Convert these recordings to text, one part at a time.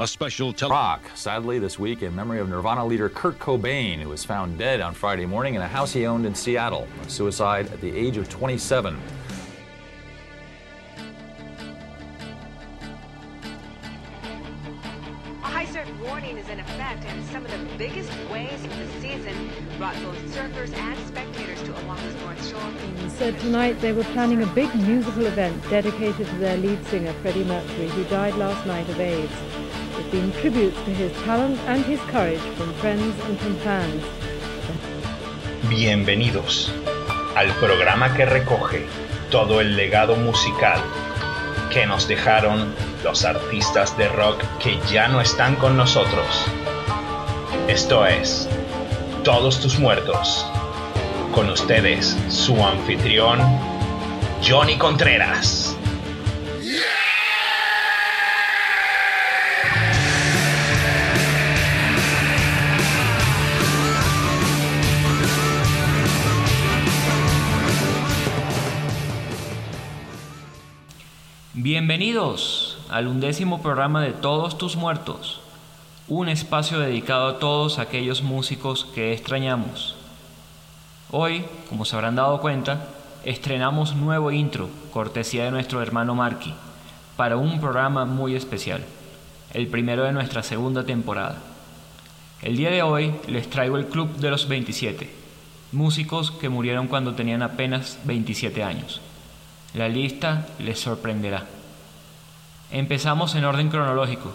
A special tele- Rock, sadly, this week in memory of Nirvana leader Kurt Cobain, who was found dead on Friday morning in a house he owned in Seattle. A suicide at the age of 27. A high surf warning is in effect, and some of the biggest waves of the season brought both surfers and spectators to Oahu's North Shore. said tonight they were planning a big musical event dedicated to their lead singer Freddie Mercury, who died last night of AIDS. Bienvenidos al programa que recoge todo el legado musical que nos dejaron los artistas de rock que ya no están con nosotros. Esto es Todos tus muertos. Con ustedes, su anfitrión, Johnny Contreras. Bienvenidos al undécimo programa de Todos tus muertos, un espacio dedicado a todos aquellos músicos que extrañamos. Hoy, como se habrán dado cuenta, estrenamos nuevo intro, cortesía de nuestro hermano Marky, para un programa muy especial, el primero de nuestra segunda temporada. El día de hoy les traigo el Club de los 27, músicos que murieron cuando tenían apenas 27 años. La lista les sorprenderá. Empezamos en orden cronológico.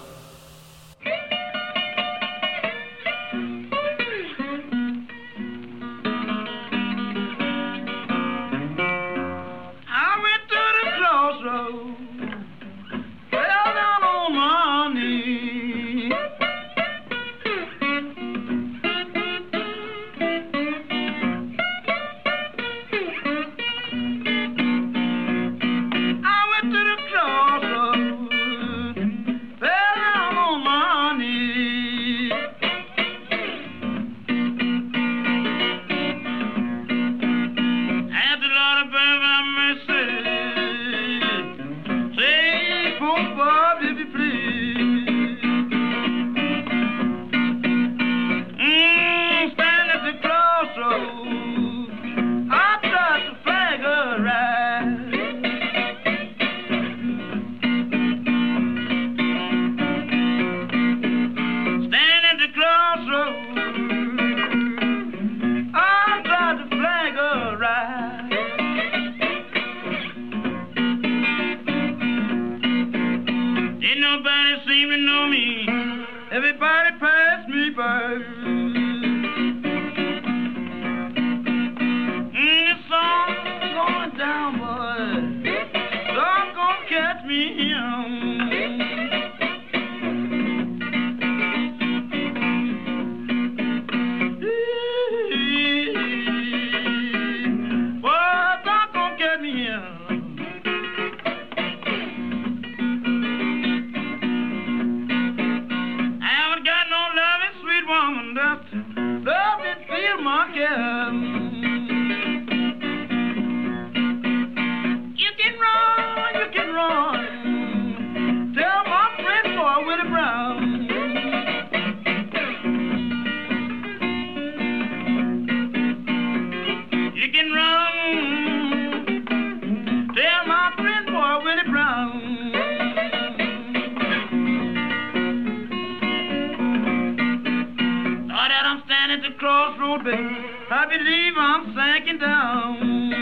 Crossroad, baby, I believe I'm sinking down.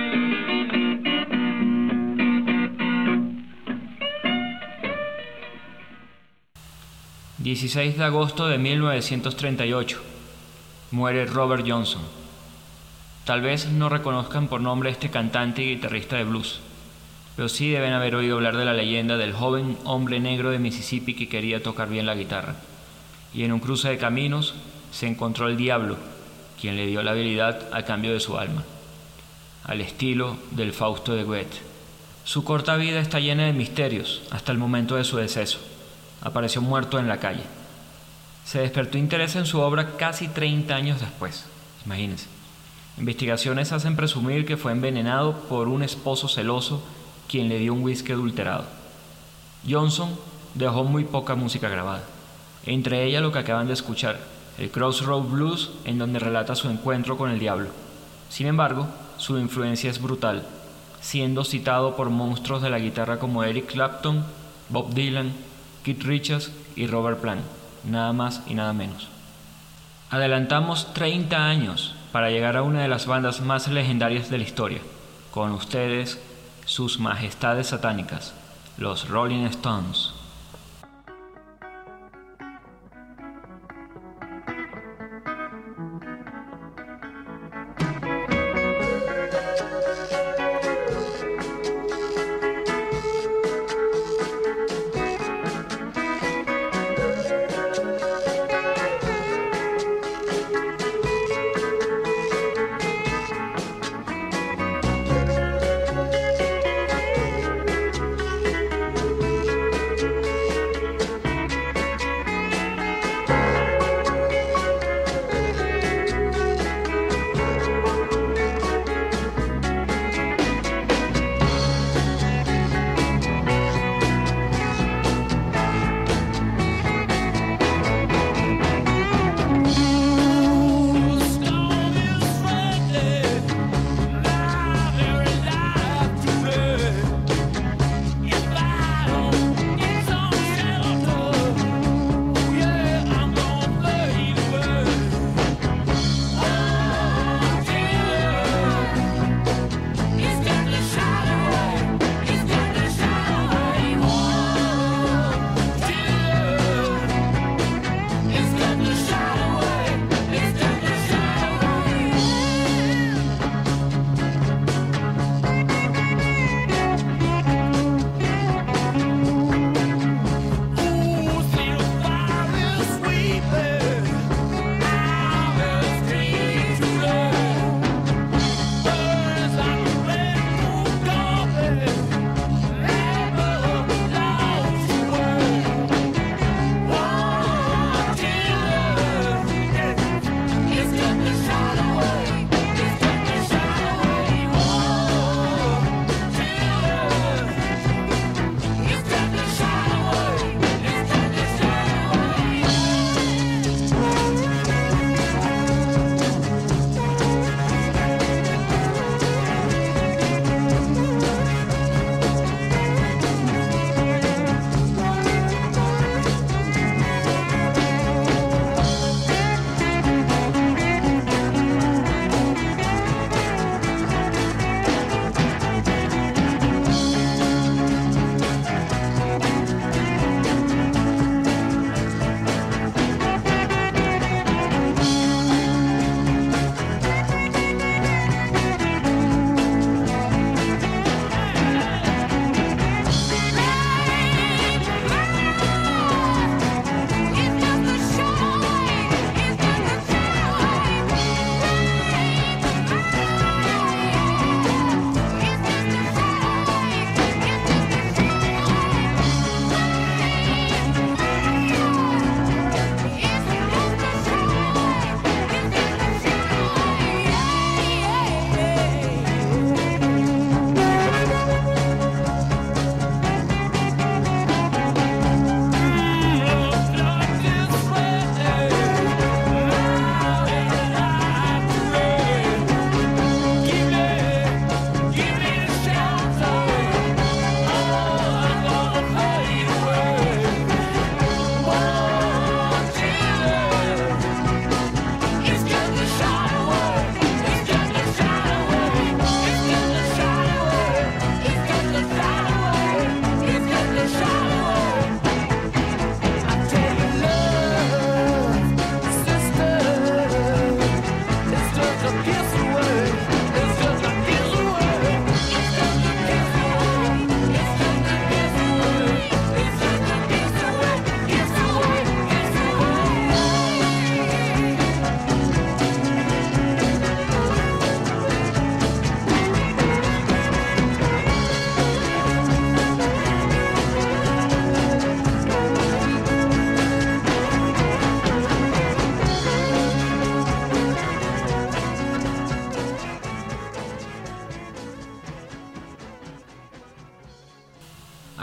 16 de agosto de 1938. Muere Robert Johnson. Tal vez no reconozcan por nombre este cantante y guitarrista de blues, pero sí deben haber oído hablar de la leyenda del joven hombre negro de Mississippi que quería tocar bien la guitarra. Y en un cruce de caminos se encontró el diablo, quien le dio la habilidad a cambio de su alma, al estilo del Fausto de Goethe. Su corta vida está llena de misterios hasta el momento de su deceso. Apareció muerto en la calle. Se despertó interés en su obra casi 30 años después. Imagínense. Investigaciones hacen presumir que fue envenenado por un esposo celoso quien le dio un whisky adulterado. Johnson dejó muy poca música grabada. entre ellas lo que acaban de escuchar, el Crossroad Blues, en donde relata su encuentro con el diablo. Sin embargo, su influencia es brutal, siendo citado por monstruos de la guitarra como Eric Clapton, Bob Dylan, Keith Richards y Robert Plant, nada más y nada menos. Adelantamos 30 años para llegar a una de las bandas más legendarias de la historia. Con ustedes, sus majestades satánicas, los Rolling Stones.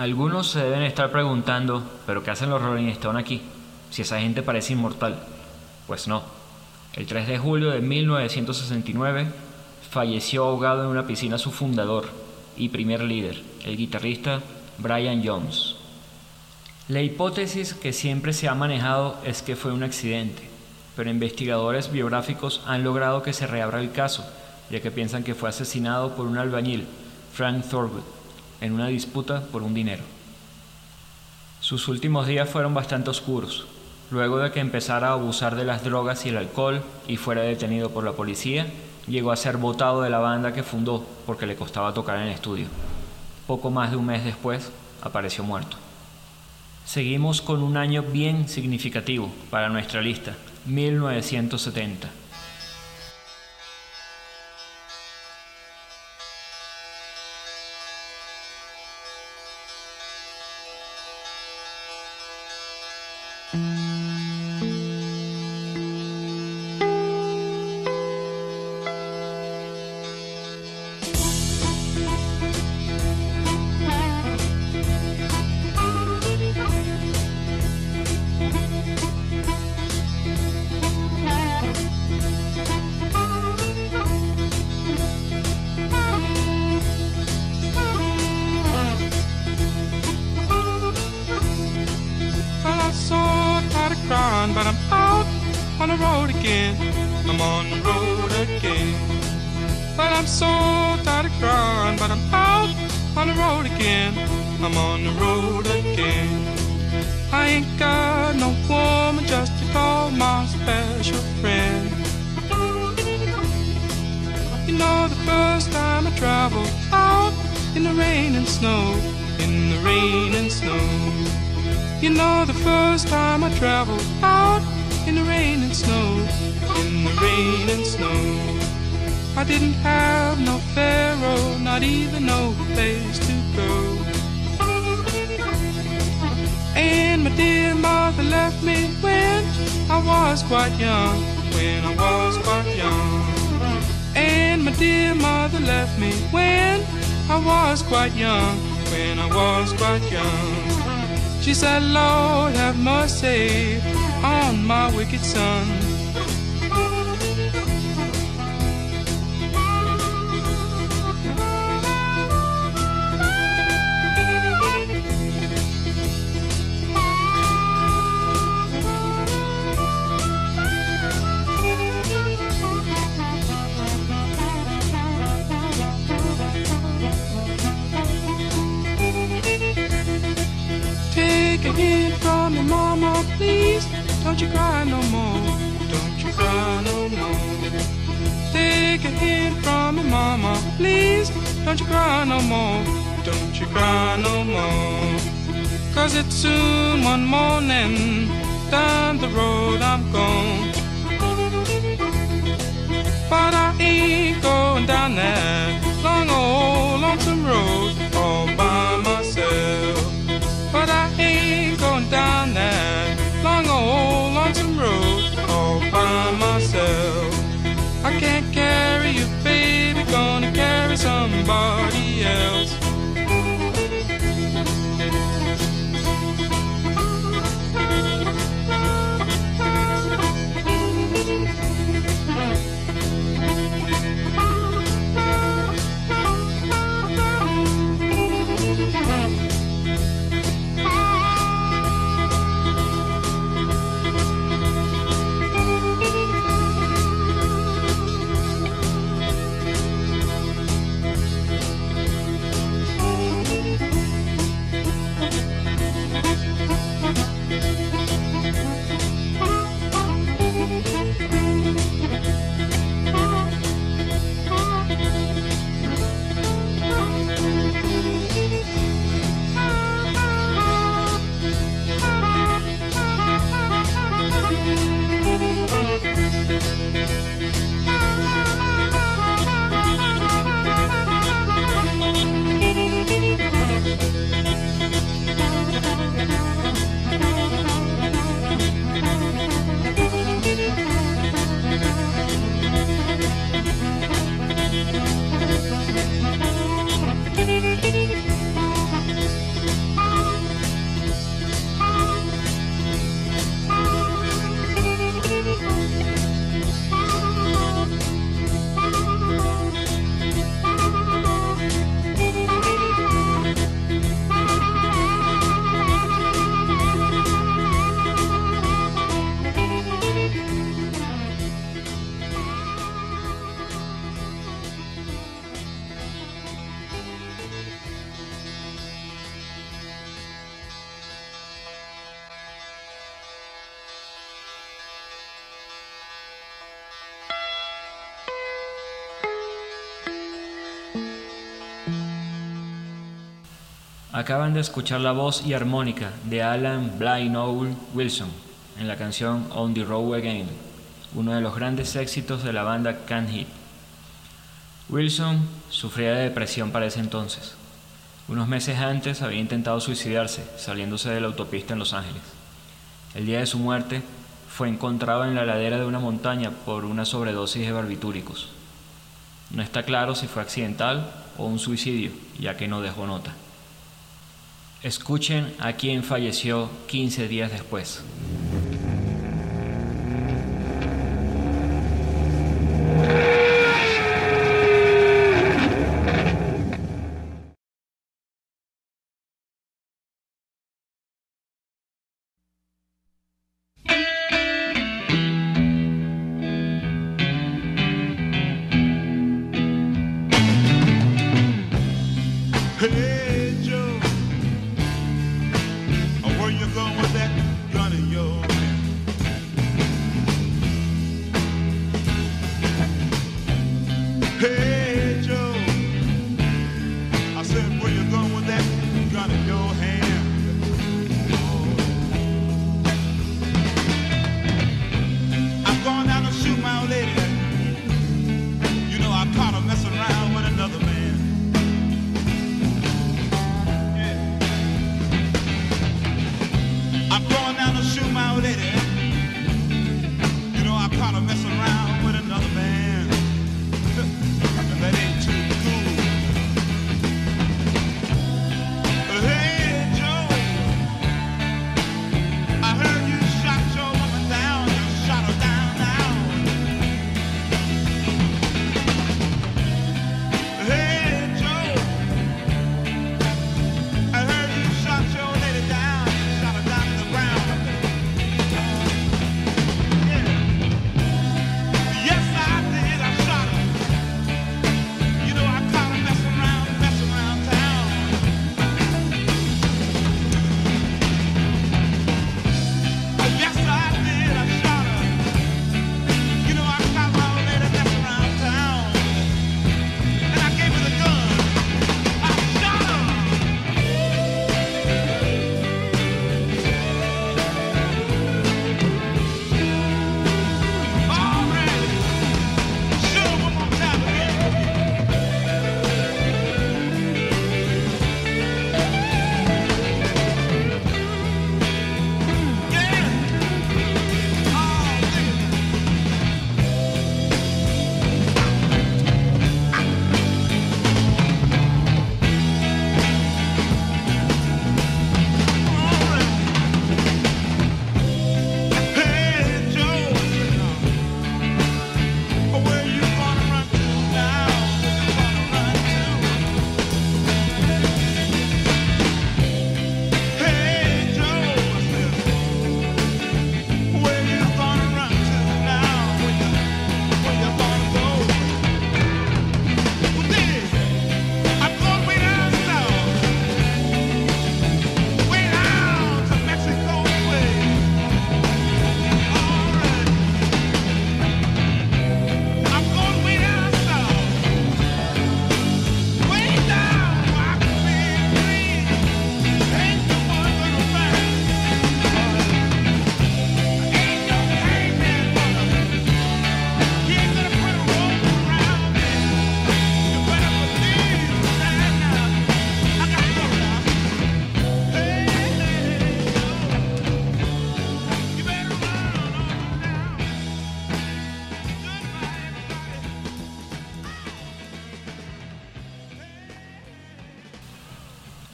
Algunos se deben estar preguntando, ¿pero qué hacen los Rolling Stones aquí? si esa gente parece inmortal. Pues no. El 3 de julio de 1969 falleció ahogado en una piscina su fundador y primer líder, el guitarrista Brian Jones. La hipótesis que siempre se ha manejado es que fue un accidente, pero investigadores biográficos han logrado que se reabra el caso, ya que piensan que fue asesinado por un albañil, Frank Thorwood, en una disputa por un dinero. Sus últimos días fueron bastante oscuros, luego de que empezara a abusar de las drogas y el alcohol y fuera detenido por la policía, llegó a ser votado de la banda que fundó porque le costaba tocar en el estudio. Poco más de un mes después, apareció muerto. Seguimos con un año bien significativo para nuestra lista, 1970. my special friend. You know, the first time I traveled out in the rain and snow, in the rain and snow. You know, the first time I traveled out in the rain and snow, in the rain and snow. I didn't have no pharaoh, not even no place to go. And my dear mother left me when I was quite young when I was quite young. And my dear mother left me when I was quite young, when I was quite young. She said, Lord, have mercy on my wicked son. Don't you cry no more. Don't you cry no more. Cause it's soon one morning. Down the road I'm gone. But I ain't going down that long old lonesome road somebody Acaban de escuchar la voz y armónica de Alan Blynowl Wilson en la canción On the Road Again, uno de los grandes éxitos de la banda Can Hit. Wilson sufría de depresión para ese entonces. Unos meses antes había intentado suicidarse, saliéndose de la autopista en Los Ángeles. El día de su muerte fue encontrado en la ladera de una montaña por una sobredosis de barbitúricos. No está claro si fue accidental o un suicidio, ya que no dejó nota. Escuchen a quien falleció 15 días después.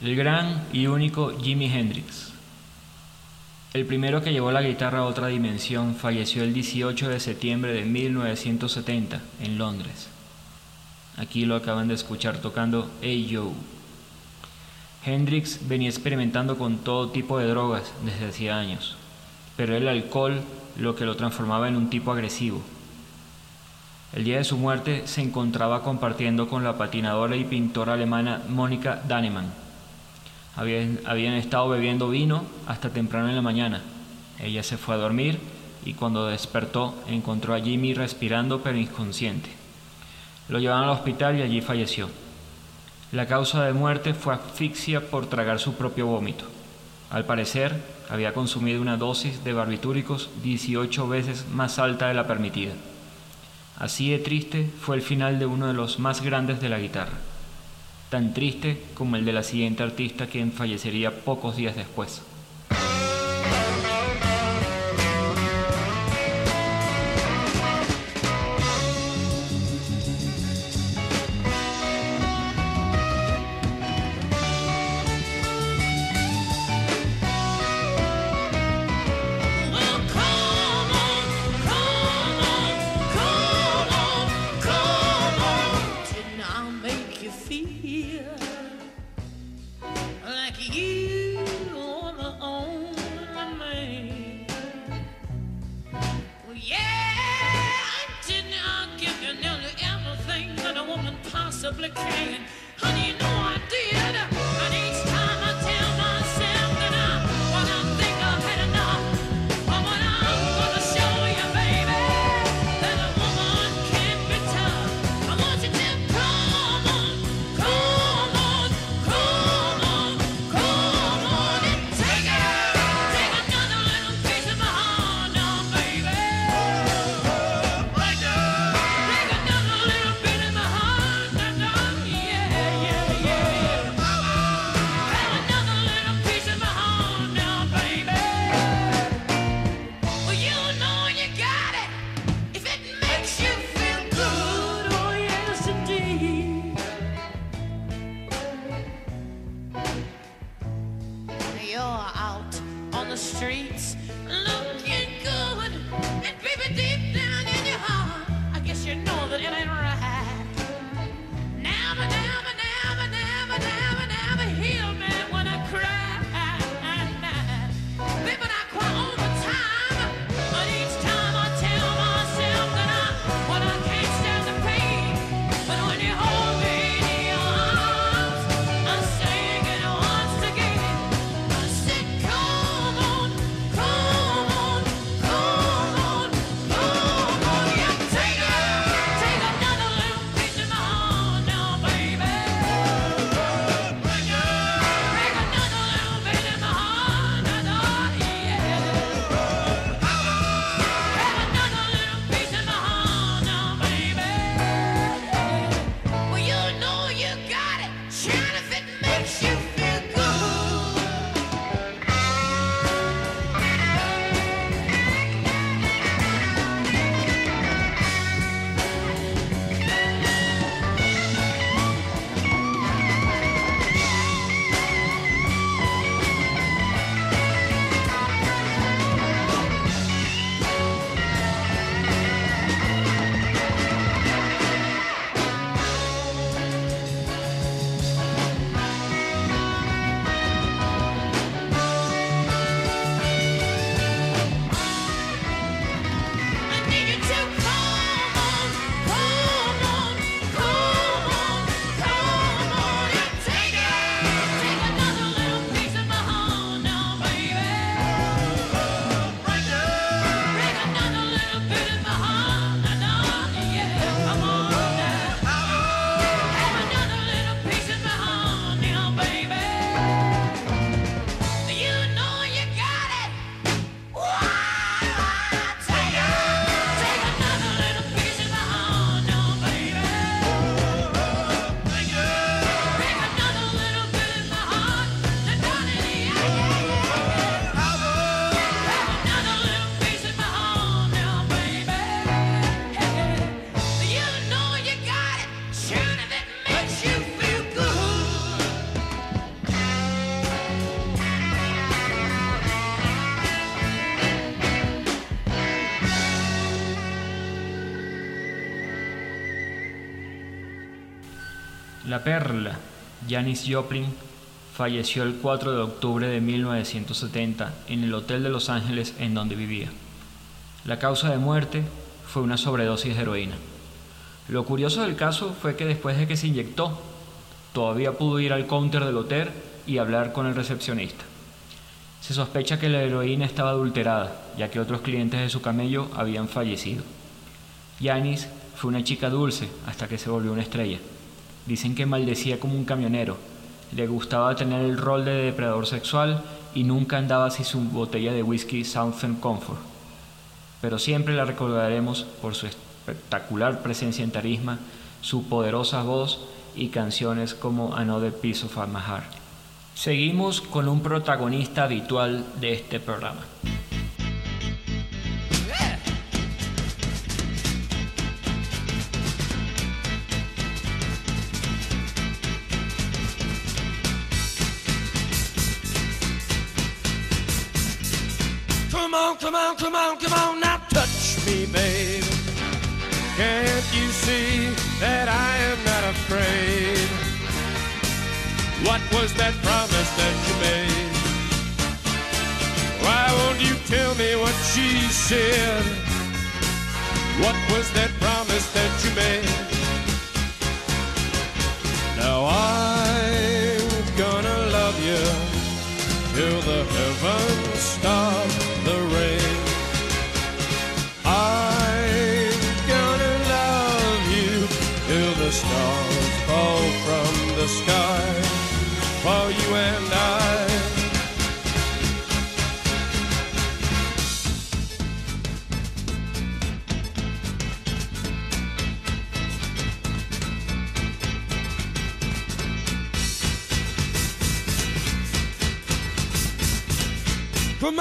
El gran y único Jimi Hendrix. El primero que llevó la guitarra a otra dimensión falleció el 18 de septiembre de 1970 en Londres. Aquí lo acaban de escuchar tocando Hey Joe. Hendrix venía experimentando con todo tipo de drogas desde hacía años, pero el alcohol lo que lo transformaba en un tipo agresivo. El día de su muerte se encontraba compartiendo con la patinadora y pintora alemana Mónica Dannemann. Habían, estado bebiendo vino hasta temprano en la mañana. Ella se fue a dormir y cuando despertó encontró a Jimmy respirando pero inconsciente. Lo llevaron al hospital y allí falleció. La causa de muerte fue asfixia por tragar su propio vómito. Al parecer, había consumido una dosis de barbitúricos 18 veces más alta de la permitida. Así de triste fue el final de uno de los más grandes de la guitarra, tan triste como el de la siguiente artista quien fallecería pocos días después. Honey, you know I did. La Perla, Janis Joplin, falleció el 4 de octubre de 1970 en el Hotel de Los Ángeles en donde vivía. La causa de muerte fue una sobredosis de heroína. Lo curioso del caso fue que después de que se inyectó, todavía pudo ir al counter del hotel y hablar con el recepcionista. Se sospecha que la heroína estaba adulterada, ya que otros clientes de su camello habían fallecido. Yanis fue una chica dulce hasta que se volvió una estrella. Dicen que maldecía como un camionero, le gustaba tener el rol de depredador sexual y nunca andaba sin su botella de whisky Southern Comfort. Pero siempre la recordaremos por su espectacular presencia en tarisma, su poderosa voz y canciones como Another Piece of My Heart. Seguimos con un protagonista habitual de este programa. Was that promise that you made? Why won't you tell me what she said? What was that promise that you made? Now I'm gonna love you till the heavens stop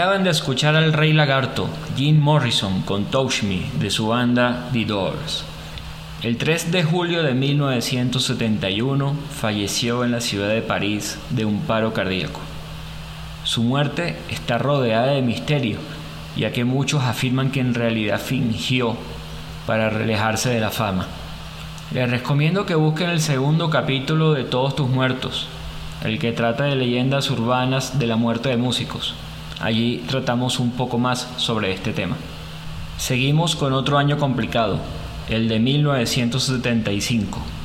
Acaban de escuchar al Rey Lagarto, Jim Morrison, con Touch Me, de su banda The Doors. El 3 de julio de 1971 falleció en la ciudad de París de un paro cardíaco. Su muerte está rodeada de misterio, ya que muchos afirman que en realidad fingió para alejarse de la fama. Les recomiendo que busquen el segundo capítulo de Todos tus muertos, el que trata de leyendas urbanas de la muerte de músicos. Allí tratamos un poco más sobre este tema. Seguimos con otro año complicado, el de 1975.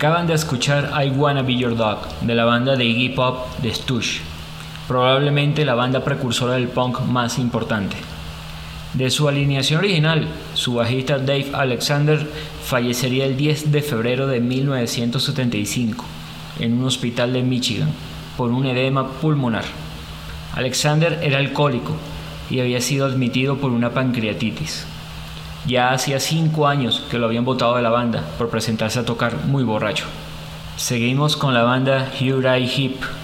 Acaban de escuchar I Wanna Be Your Dog de la banda de Iggy Pop de Stush, probablemente la banda precursora del punk más importante. De su alineación original, su bajista Dave Alexander fallecería el 10 de febrero de 1975 en un hospital de Michigan por un edema pulmonar. Alexander era alcohólico y había sido admitido por una pancreatitis. Ya hacía cinco años que lo habían votado de la banda por presentarse a tocar muy borracho. Seguimos con la banda Uriah Heep.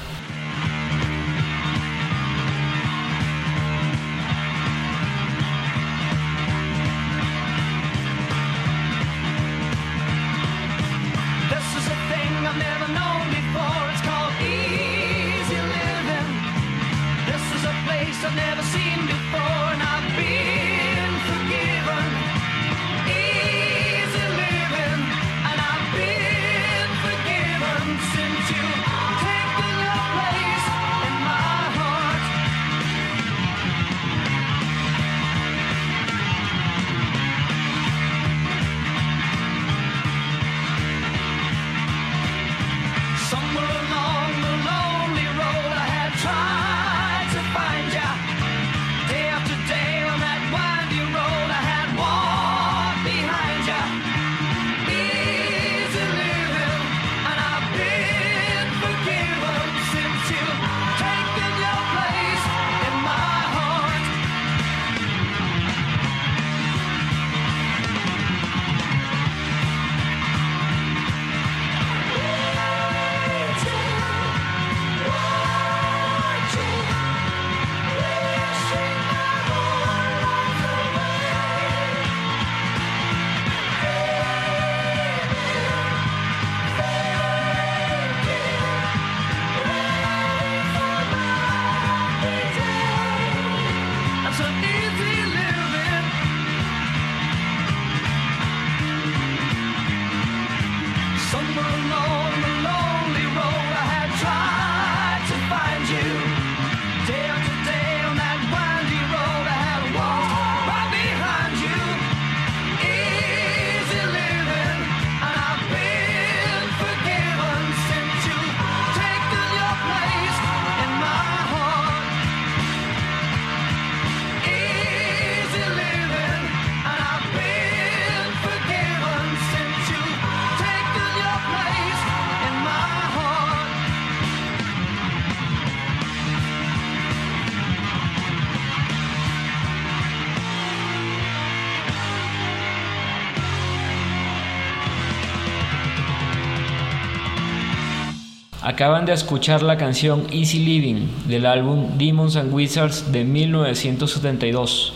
Acaban de escuchar la canción Easy Living del álbum Demons and Wizards de 1972,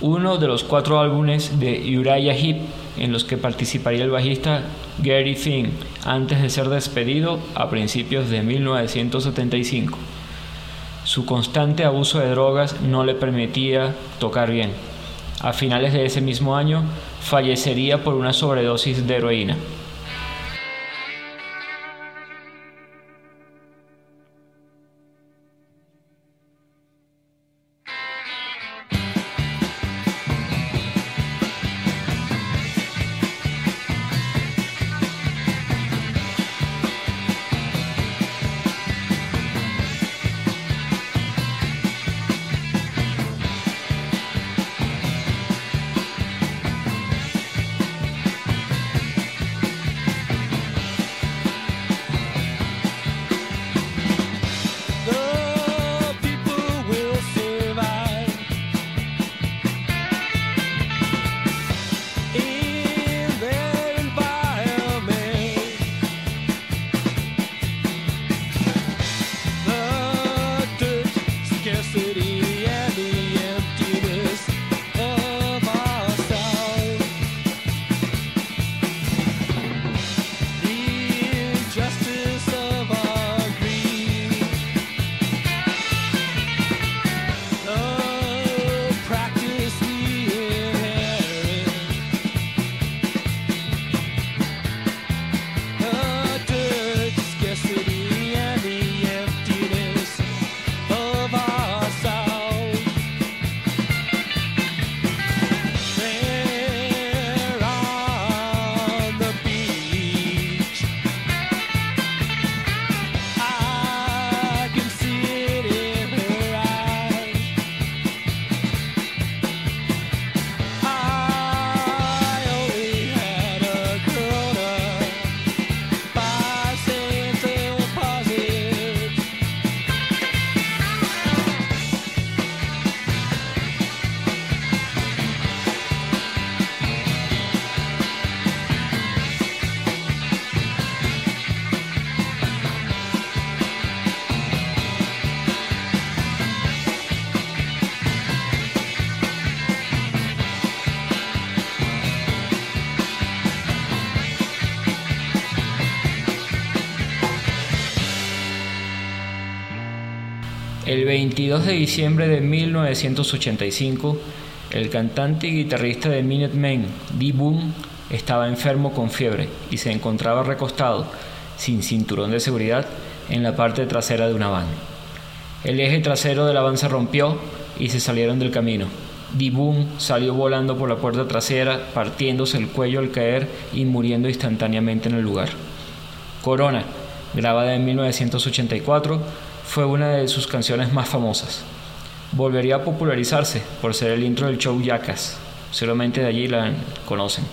uno de los cuatro álbumes de Uriah Heep en los que participaría el bajista Gary Finn antes de ser despedido a principios de 1975. Su constante abuso de drogas no le permitía tocar bien. A finales de ese mismo año fallecería por una sobredosis de heroína. 22 de diciembre de 1985, el cantante y guitarrista de Minutemen, Dee Boom, estaba enfermo con fiebre y se encontraba recostado, sin cinturón de seguridad, en la parte trasera de una van. El eje trasero de la van se rompió y se salieron del camino. Boom salió volando por la puerta trasera, partiéndose el cuello al caer y muriendo instantáneamente en el lugar. Corona, grabada en 1984, fue una de sus canciones más famosas. Volvería a popularizarse por ser el intro del show Jackass. Solamente de allí la conocen.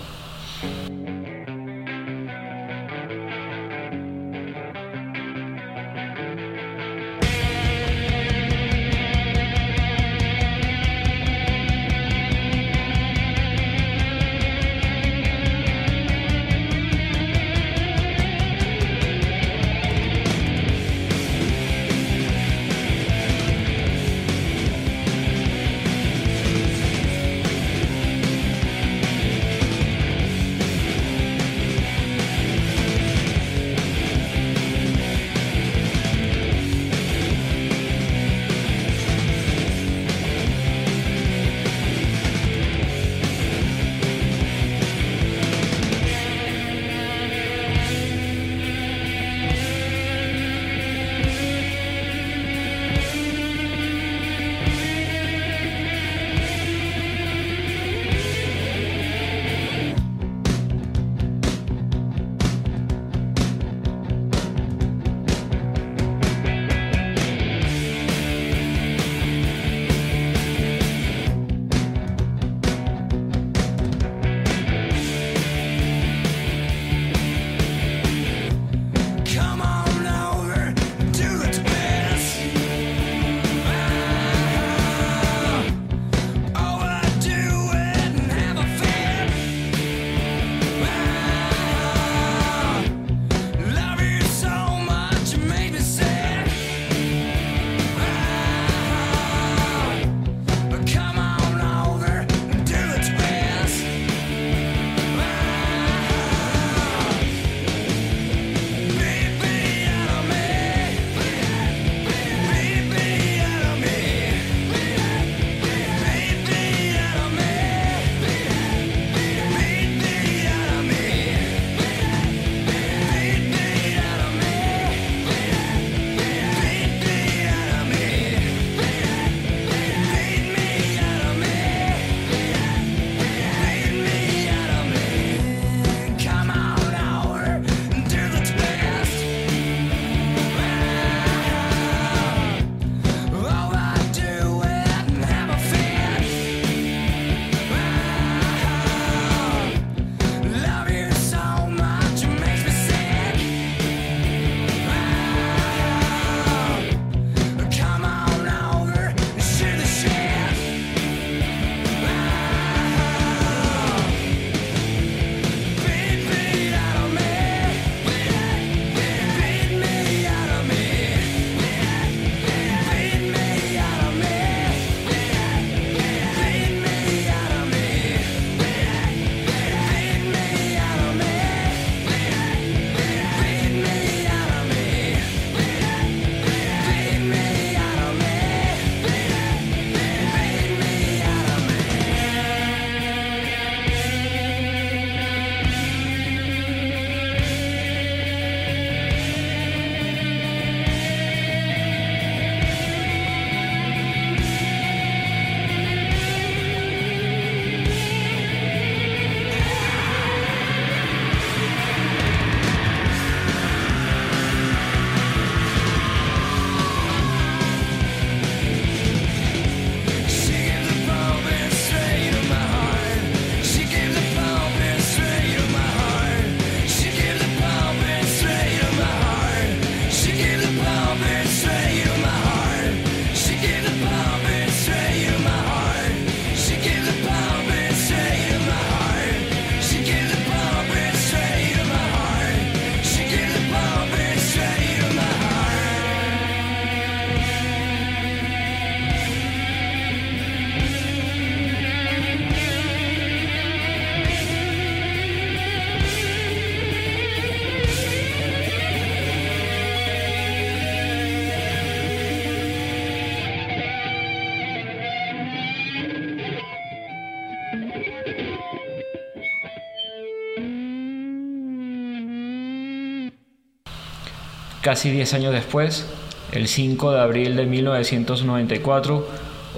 Casi 10 años después, el 5 de abril de 1994,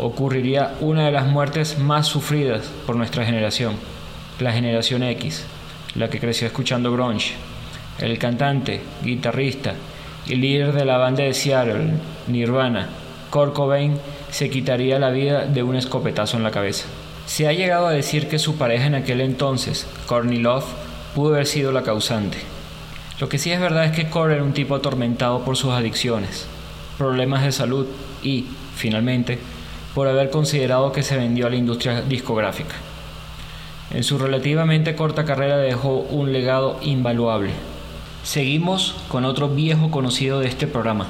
ocurriría una de las muertes más sufridas por nuestra generación, la generación X, la que creció escuchando grunge. El cantante, guitarrista y líder de la banda de Seattle, Nirvana, Kurt Cobain, se quitaría la vida de un escopetazo en la cabeza. Se ha llegado a decir que su pareja en aquel entonces, Courtney Love, pudo haber sido la causante. Lo que sí es verdad es que Kurt era un tipo atormentado por sus adicciones, problemas de salud y, finalmente, por haber considerado que se vendió a la industria discográfica. En su relativamente corta carrera dejó un legado invaluable. Seguimos con otro viejo conocido de este programa,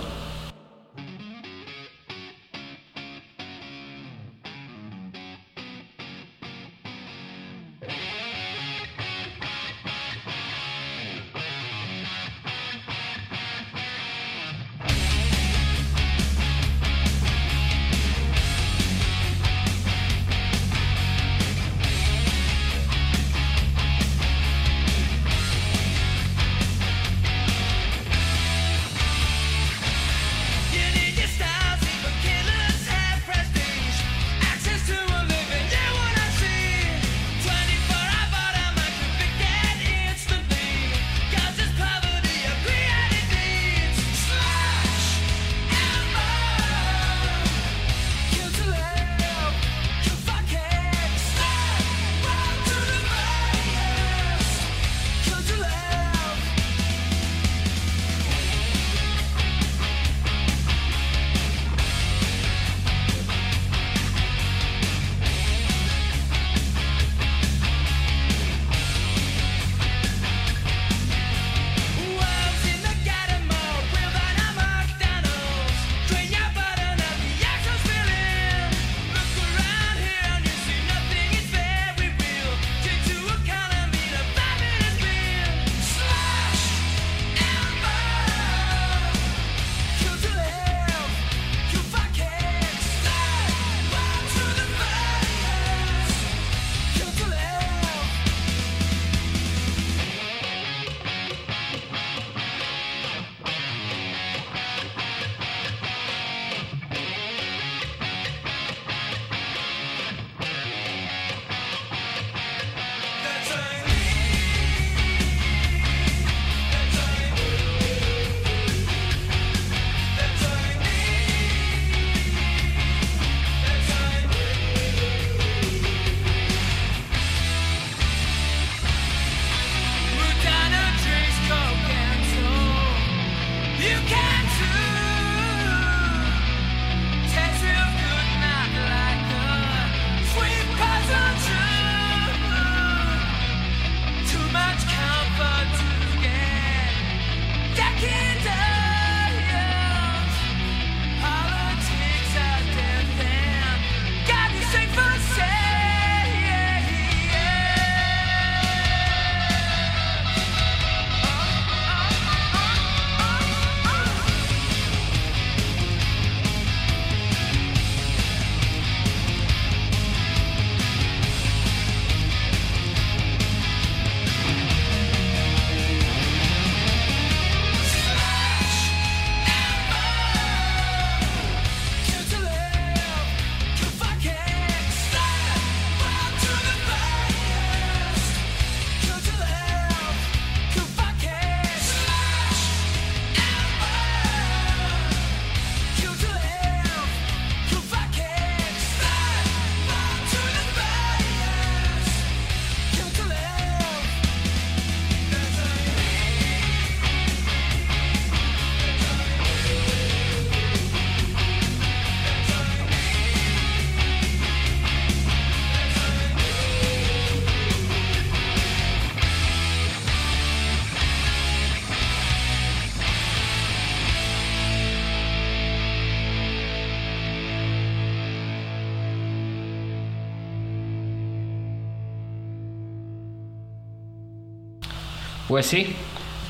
Pues sí,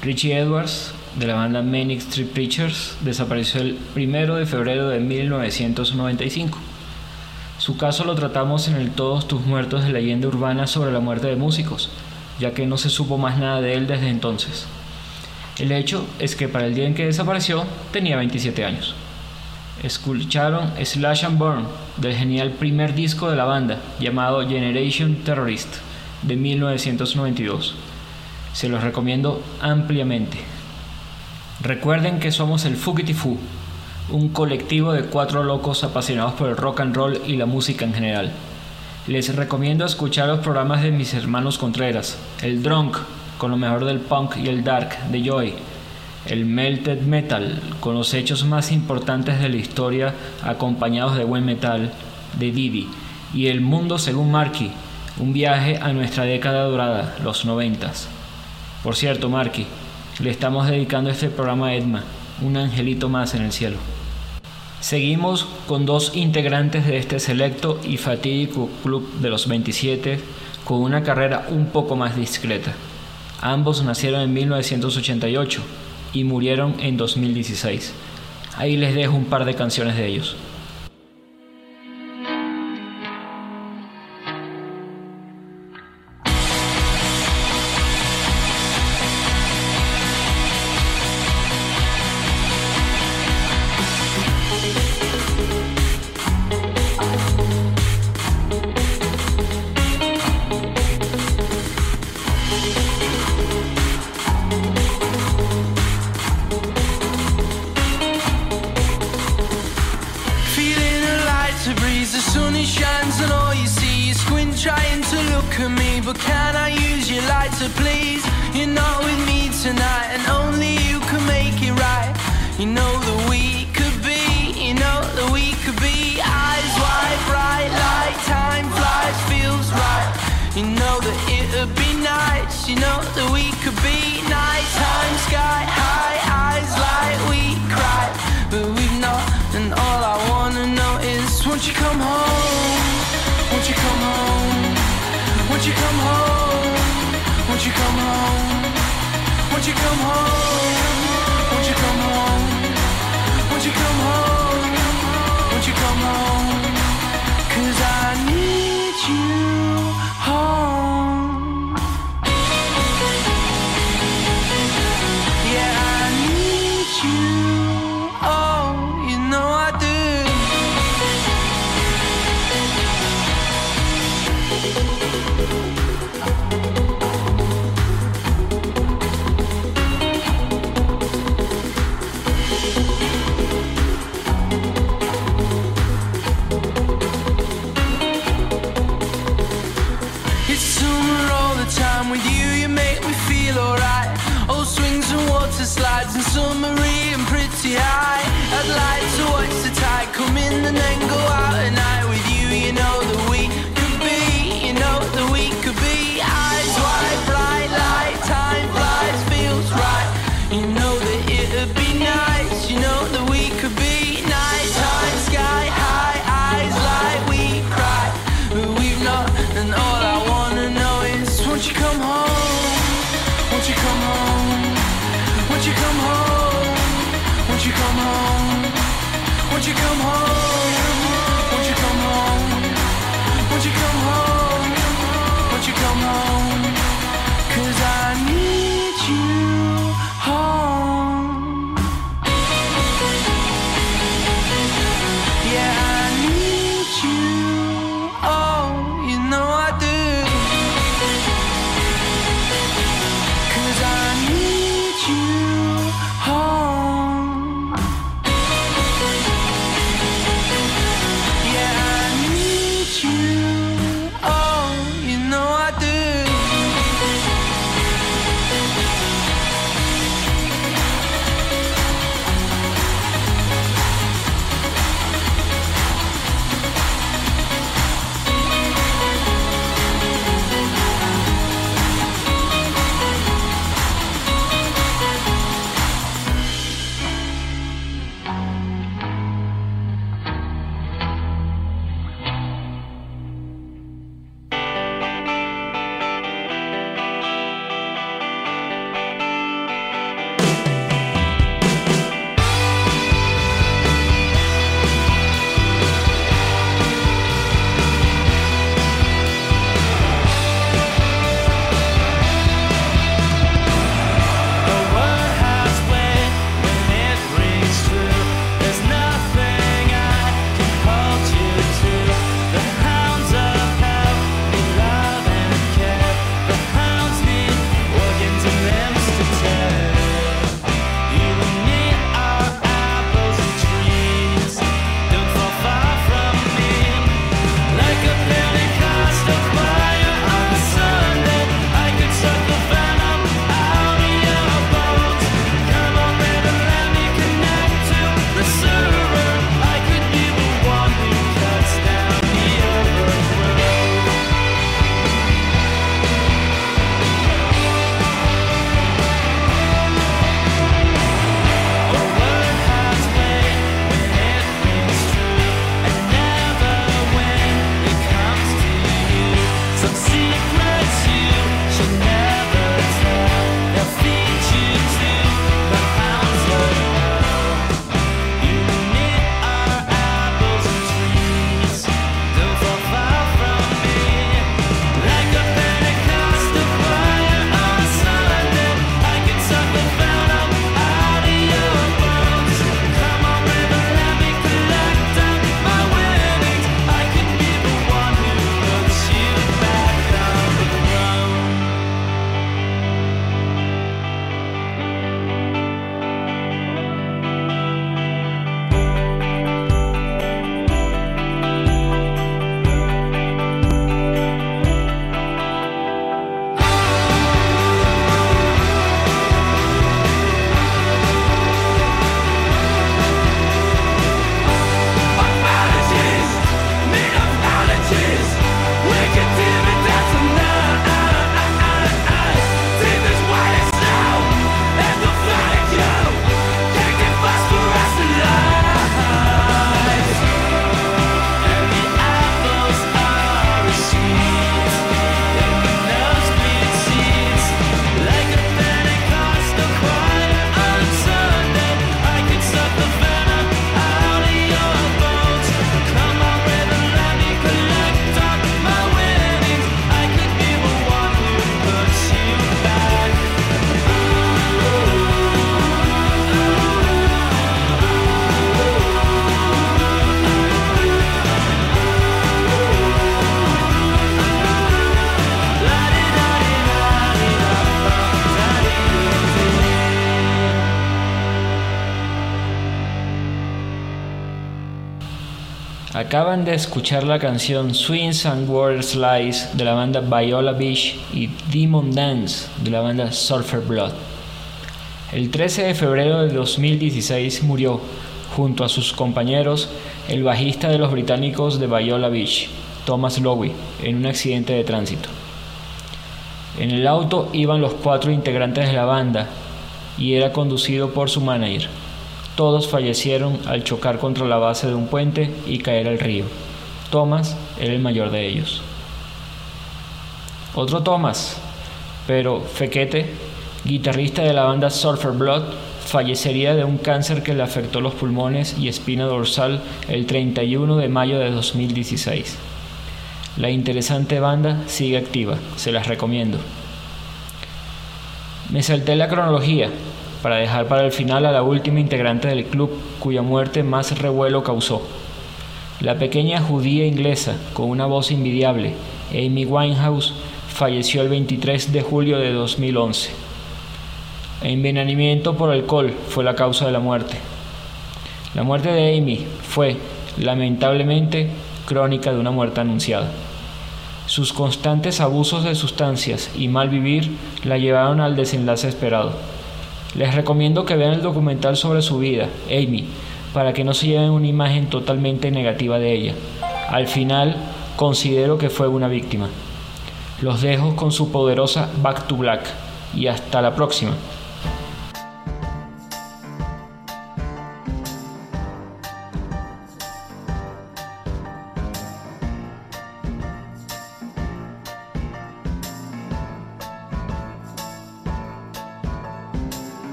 Richie Edwards, de la banda Manic Street Preachers, desapareció el 1 de febrero de 1995. Su caso lo tratamos en el Todos tus muertos de leyenda urbana sobre la muerte de músicos, ya que no se supo más nada de él desde entonces. El hecho es que para el día en que desapareció tenía 27 años. Escucharon Slash and Burn del genial primer disco de la banda llamado Generation Terrorist de 1992 se los recomiendo ampliamente. Recuerden que somos el Fugitifu, un colectivo de cuatro locos apasionados por el rock and roll y la música en general. Les recomiendo escuchar los programas de mis hermanos Contreras, el Drunk, con lo mejor del punk y el dark de Joy, el Melted Metal, con los hechos más importantes de la historia acompañados de buen metal, de Didi, y el mundo según Marky, un viaje a nuestra década dorada, los noventas. Por cierto, Marky, le estamos dedicando este programa a Edma, un angelito más en el cielo. Seguimos con dos integrantes de este selecto y fatídico club de los 27 con una carrera un poco más discreta. Ambos nacieron en 1988 y murieron en 2016. Ahí les dejo un par de canciones de ellos. Acaban de escuchar la canción Swings and Water Slice de la banda Viola Beach y Demon Dance de la banda Surfer Blood. El 13 de febrero de 2016 murió, junto a sus compañeros, el bajista de los británicos de Viola Beach, Thomas Lowe, en un accidente de tránsito. En el auto iban los cuatro integrantes de la banda y era conducido por su manager. Todos fallecieron al chocar contra la base de un puente y caer al río. Thomas era el mayor de ellos. Otro Thomas, pero Fequete, guitarrista de la banda Surfer Blood, fallecería de un cáncer que le afectó los pulmones y espina dorsal el 31 de mayo de 2016. La interesante banda sigue activa, se las recomiendo. Me salté la cronología para dejar para el final a la última integrante del club cuya muerte más revuelo causó. La pequeña judía inglesa con una voz invidiable, Amy Winehouse, falleció el 23 de julio de 2011. Envenenamiento por alcohol fue la causa de la muerte. La muerte de Amy fue, lamentablemente, crónica de una muerte anunciada. Sus constantes abusos de sustancias y mal vivir la llevaron al desenlace esperado. Les recomiendo que vean el documental sobre su vida, Amy, para que no se lleven una imagen totalmente negativa de ella. Al final, considero que fue una víctima. Los dejo con su poderosa Back to Black y hasta la próxima.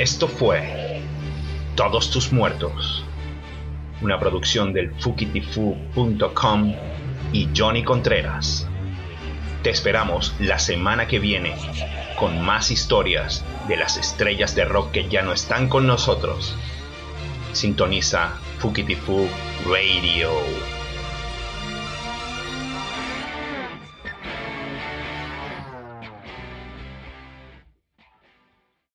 Esto fue Todos tus muertos, una producción del fukitifu.com y Johnny Contreras. Te esperamos la semana que viene con más historias de las estrellas de rock que ya no están con nosotros. Sintoniza Fukitifu Radio.